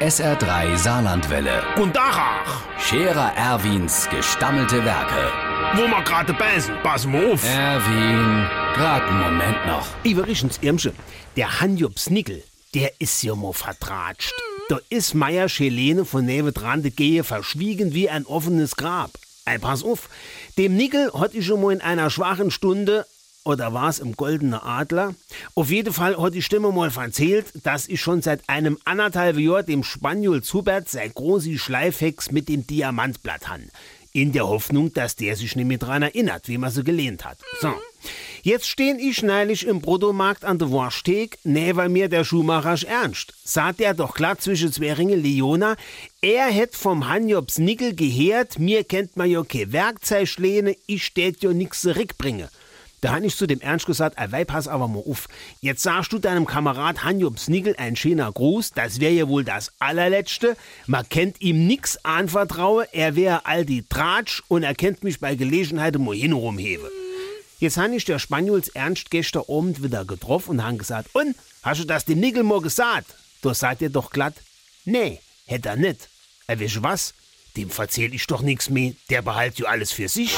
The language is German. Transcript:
SR3 Saarlandwelle. Und Dachach, Scherer Erwins gestammelte Werke. wo wir gerade beißen, pass mal auf. Erwin, grad einen Moment noch. Iverichens Irmsche, der Hanjobs Nickel, der ist ja mal vertratscht. Da ist Meier Schelene von nebendran de Gehe verschwiegen wie ein offenes Grab. Ey, pass auf, dem Nickel hat ich schon mal in einer schwachen Stunde, oder war's im Goldene Adler? Auf jeden Fall hat die Stimme mal erzählt, dass ich schon seit einem anderthalb Jahr dem Spaniol Zubert sein große Schleifhex mit dem Diamantblatt han. In der Hoffnung, dass der sich nicht mehr dran erinnert, wie man so gelehnt hat. So. Jetzt stehn ich neulich im Bruttomarkt an der Wurstthek, neben mir der Schuhmacher Ernst. Sagt er doch klar zwischen zwei Ringe Leona, er hätt vom Hanjobs Nickel gehört, mir kennt man ja kein Werkzeugschlehne, ich stät ja nix zurückbringe. Da han ich zu dem Ernst gesagt, wei, pass aber mal auf. Jetzt sagst du deinem Kamerad Hanjobs Nickel ein schöner Gruß, das wär ja wohl das allerletzte. Man kennt ihm nix anvertraue, er wär all die Tratsch und er kennt mich bei Gelegenheit mal hinumhebe. Jetzt han ich der Spaniols Ernst gestern Abend wieder getroffen und han gesagt, und, hast du das dem Nickel mal gesagt? Da sagt er doch glatt, nee, hätt er nicht. Er weißt du was? Dem verzähl ich doch nix mehr, der behalt ja alles für sich.